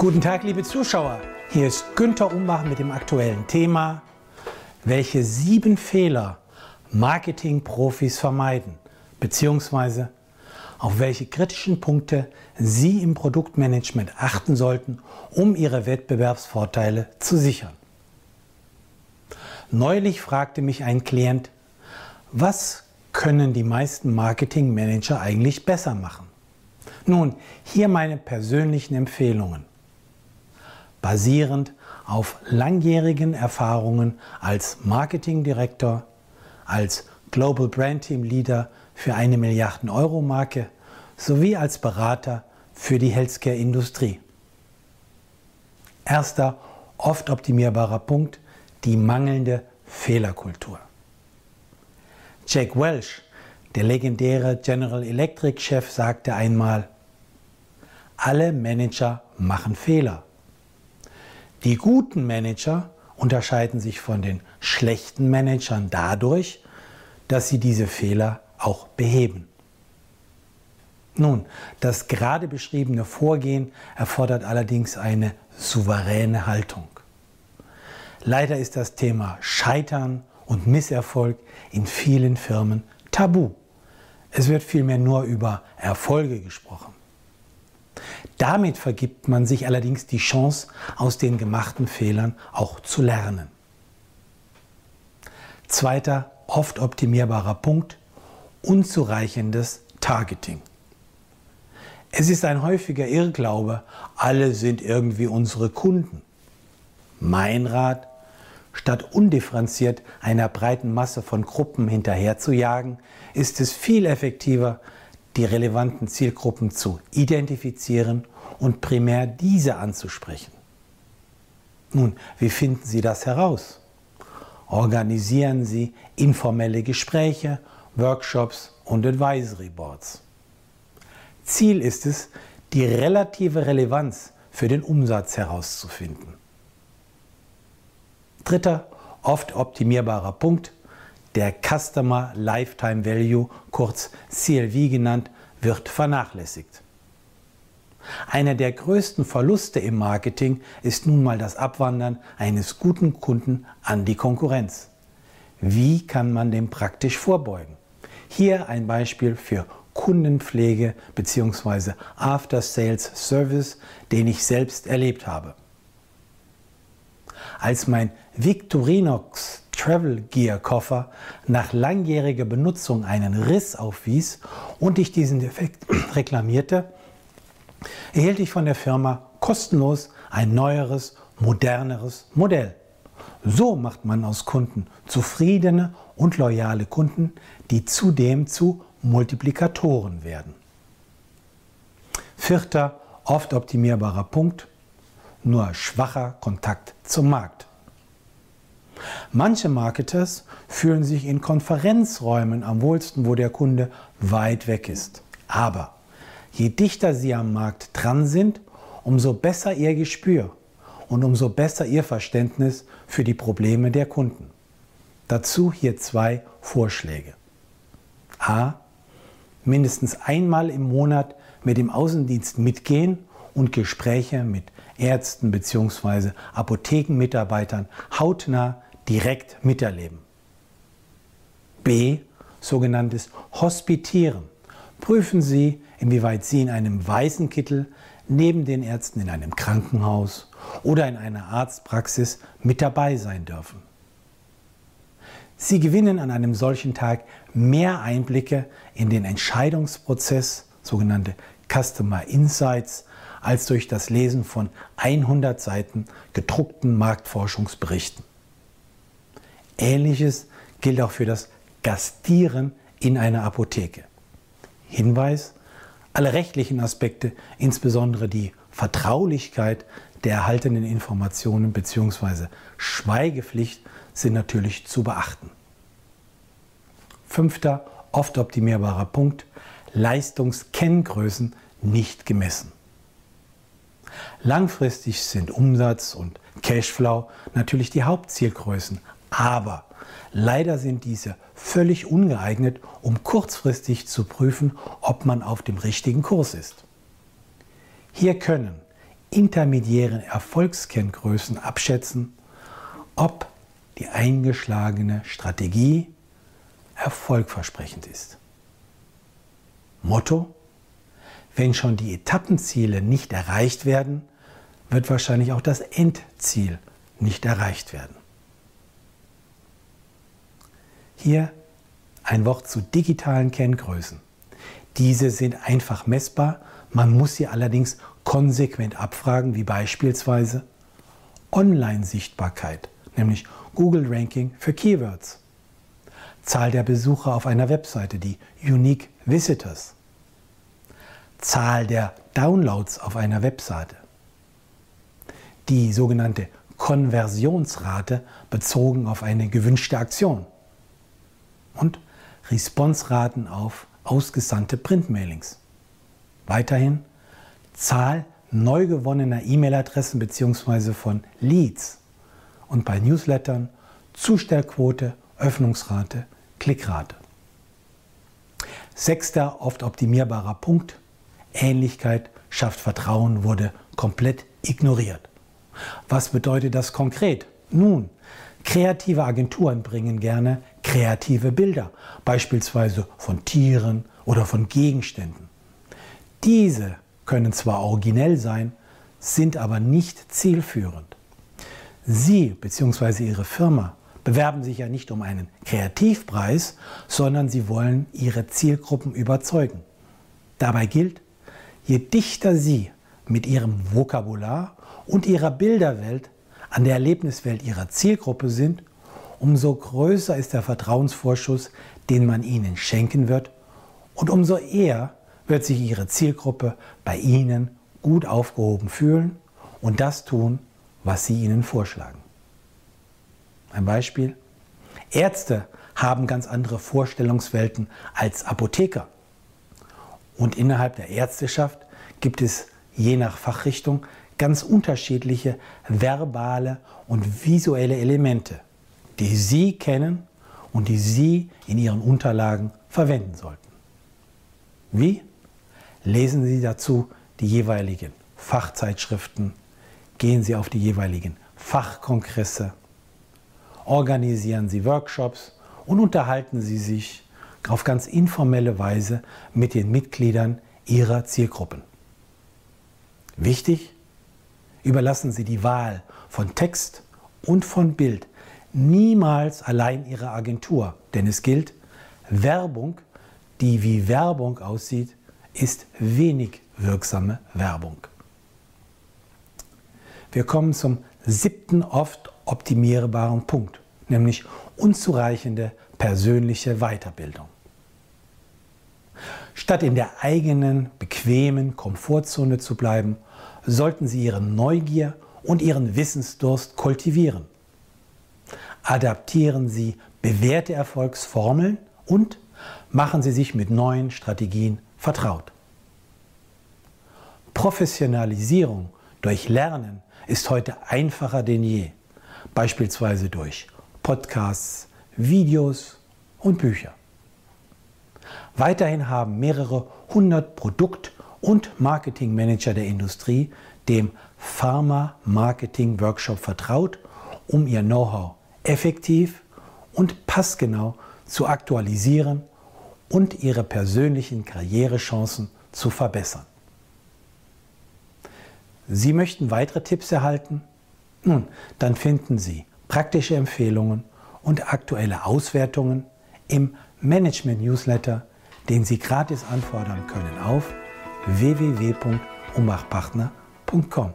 Guten Tag, liebe Zuschauer. Hier ist Günther Umbach mit dem aktuellen Thema, welche sieben Fehler Marketingprofis vermeiden, beziehungsweise auf welche kritischen Punkte Sie im Produktmanagement achten sollten, um Ihre Wettbewerbsvorteile zu sichern. Neulich fragte mich ein Klient, was können die meisten Marketingmanager eigentlich besser machen? Nun, hier meine persönlichen Empfehlungen. Basierend auf langjährigen Erfahrungen als Marketingdirektor, als Global Brand Team Leader für eine Milliarden Euro Marke sowie als Berater für die Healthcare-Industrie. Erster, oft optimierbarer Punkt, die mangelnde Fehlerkultur. Jack Welch, der legendäre General Electric-Chef, sagte einmal, alle Manager machen Fehler. Die guten Manager unterscheiden sich von den schlechten Managern dadurch, dass sie diese Fehler auch beheben. Nun, das gerade beschriebene Vorgehen erfordert allerdings eine souveräne Haltung. Leider ist das Thema Scheitern und Misserfolg in vielen Firmen tabu. Es wird vielmehr nur über Erfolge gesprochen. Damit vergibt man sich allerdings die Chance, aus den gemachten Fehlern auch zu lernen. Zweiter, oft optimierbarer Punkt, unzureichendes Targeting. Es ist ein häufiger Irrglaube, alle sind irgendwie unsere Kunden. Mein Rat, statt undifferenziert einer breiten Masse von Gruppen hinterherzujagen, ist es viel effektiver, die relevanten Zielgruppen zu identifizieren und primär diese anzusprechen. Nun, wie finden Sie das heraus? Organisieren Sie informelle Gespräche, Workshops und Advisory Boards. Ziel ist es, die relative Relevanz für den Umsatz herauszufinden. Dritter, oft optimierbarer Punkt, der Customer Lifetime Value, kurz CLV genannt, wird vernachlässigt. Einer der größten Verluste im Marketing ist nun mal das Abwandern eines guten Kunden an die Konkurrenz. Wie kann man dem praktisch vorbeugen? Hier ein Beispiel für Kundenpflege bzw. After Sales Service, den ich selbst erlebt habe. Als mein Victorinox Travel Gear Koffer nach langjähriger Benutzung einen Riss aufwies und ich diesen Defekt reklamierte, erhielt ich von der Firma kostenlos ein neueres, moderneres Modell. So macht man aus Kunden zufriedene und loyale Kunden, die zudem zu Multiplikatoren werden. Vierter, oft optimierbarer Punkt, nur schwacher Kontakt zum Markt. Manche Marketers fühlen sich in Konferenzräumen am wohlsten, wo der Kunde weit weg ist. Aber je dichter sie am Markt dran sind, umso besser ihr Gespür und umso besser ihr Verständnis für die Probleme der Kunden. Dazu hier zwei Vorschläge. A. Mindestens einmal im Monat mit dem Außendienst mitgehen und Gespräche mit Ärzten bzw. Apothekenmitarbeitern hautnah direkt miterleben. B. Sogenanntes Hospitieren. Prüfen Sie, inwieweit Sie in einem weißen Kittel neben den Ärzten in einem Krankenhaus oder in einer Arztpraxis mit dabei sein dürfen. Sie gewinnen an einem solchen Tag mehr Einblicke in den Entscheidungsprozess, sogenannte Customer Insights, als durch das Lesen von 100 Seiten gedruckten Marktforschungsberichten. Ähnliches gilt auch für das Gastieren in einer Apotheke. Hinweis, alle rechtlichen Aspekte, insbesondere die Vertraulichkeit der erhaltenen Informationen bzw. Schweigepflicht sind natürlich zu beachten. Fünfter, oft optimierbarer Punkt, Leistungskenngrößen nicht gemessen. Langfristig sind Umsatz und Cashflow natürlich die Hauptzielgrößen, aber leider sind diese völlig ungeeignet, um kurzfristig zu prüfen, ob man auf dem richtigen Kurs ist. Hier können intermediären Erfolgskenngrößen abschätzen, ob die eingeschlagene Strategie erfolgversprechend ist. Motto, wenn schon die Etappenziele nicht erreicht werden, wird wahrscheinlich auch das Endziel nicht erreicht werden. Hier ein Wort zu digitalen Kenngrößen. Diese sind einfach messbar, man muss sie allerdings konsequent abfragen, wie beispielsweise Online-Sichtbarkeit, nämlich Google Ranking für Keywords, Zahl der Besucher auf einer Webseite, die Unique Visitors, Zahl der Downloads auf einer Webseite, die sogenannte Konversionsrate bezogen auf eine gewünschte Aktion und Responsraten auf ausgesandte Printmailings. Weiterhin Zahl neu gewonnener E-Mail-Adressen bzw. von Leads und bei Newslettern Zustellquote, Öffnungsrate, Klickrate. Sechster oft optimierbarer Punkt, Ähnlichkeit schafft Vertrauen, wurde komplett ignoriert. Was bedeutet das konkret? Nun, kreative Agenturen bringen gerne kreative Bilder, beispielsweise von Tieren oder von Gegenständen. Diese können zwar originell sein, sind aber nicht zielführend. Sie bzw. Ihre Firma bewerben sich ja nicht um einen Kreativpreis, sondern sie wollen ihre Zielgruppen überzeugen. Dabei gilt, je dichter Sie mit Ihrem Vokabular und Ihrer Bilderwelt an der Erlebniswelt Ihrer Zielgruppe sind, umso größer ist der Vertrauensvorschuss, den man Ihnen schenken wird und umso eher wird sich Ihre Zielgruppe bei Ihnen gut aufgehoben fühlen und das tun, was Sie ihnen vorschlagen. Ein Beispiel. Ärzte haben ganz andere Vorstellungswelten als Apotheker. Und innerhalb der Ärzteschaft gibt es je nach Fachrichtung ganz unterschiedliche verbale und visuelle Elemente, die Sie kennen und die Sie in Ihren Unterlagen verwenden sollten. Wie? Lesen Sie dazu die jeweiligen Fachzeitschriften, gehen Sie auf die jeweiligen Fachkongresse, organisieren Sie Workshops und unterhalten Sie sich auf ganz informelle Weise mit den Mitgliedern Ihrer Zielgruppen. Wichtig, überlassen Sie die Wahl von Text und von Bild niemals allein Ihrer Agentur, denn es gilt, Werbung, die wie Werbung aussieht, ist wenig wirksame Werbung. Wir kommen zum siebten oft optimierbaren Punkt, nämlich unzureichende persönliche Weiterbildung. Statt in der eigenen bequemen Komfortzone zu bleiben, sollten Sie Ihre Neugier und Ihren Wissensdurst kultivieren. Adaptieren Sie bewährte Erfolgsformeln und machen Sie sich mit neuen Strategien vertraut. Professionalisierung durch Lernen ist heute einfacher denn je, beispielsweise durch Podcasts, Videos und Bücher. Weiterhin haben mehrere hundert Produkt- und Marketingmanager der Industrie dem Pharma Marketing Workshop vertraut, um ihr Know-how effektiv und passgenau zu aktualisieren und ihre persönlichen Karrierechancen zu verbessern. Sie möchten weitere Tipps erhalten? Nun, dann finden Sie praktische Empfehlungen und aktuelle Auswertungen im Management-Newsletter, den Sie gratis anfordern können auf www.umbachpartner.com.